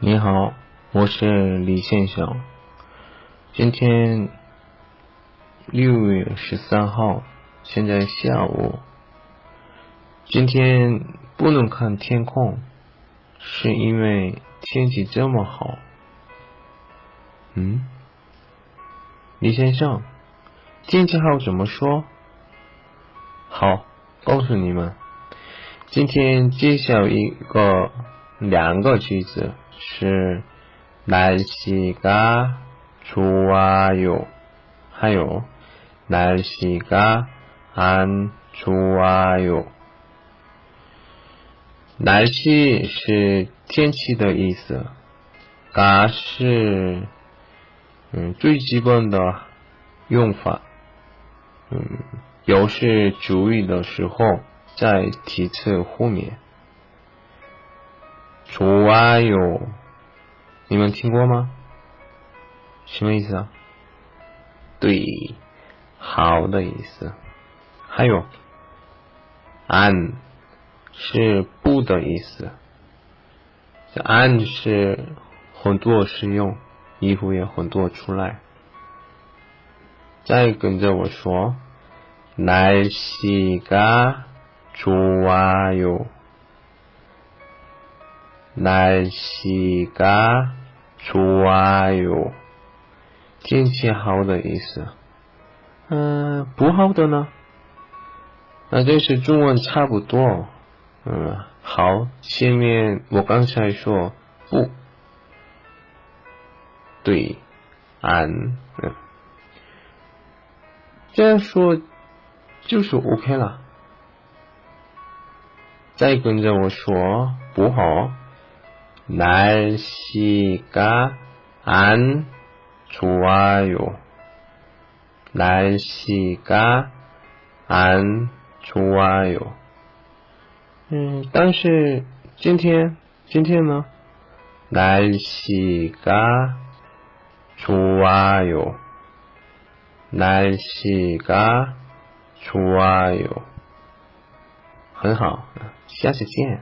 你好，我是李先生。今天六月十三号，现在下午。今天不能看天空，是因为天气这么好。嗯，李先生，天气好怎么说？好，告诉你们，今天揭晓一个两个句子。是날씨가좋아 요， 还有날씨가안좋아 요。 날씨是天气的意思，가是嗯最基本的用法，嗯有事注意的时候在提词后面。 좋아 요， 你们听过吗？什么意思啊？对，好的意思。还有，안是不的意思。这안是很多使用，以后也很多出来。再跟着我说，날씨가좋아 요。 날씨가좋아 요， 天气好的意思。嗯，不好的呢？那这是中文差不多。嗯，好，前面我刚才说不，对，안嗯，这样说就是 OK 了。再跟着我说不好。 날씨가 안 좋아요. 날씨가 안 좋아요. 음, 但是今天今天呢 날씨가 좋아요. 날씨가 좋아요. 很好，下次见。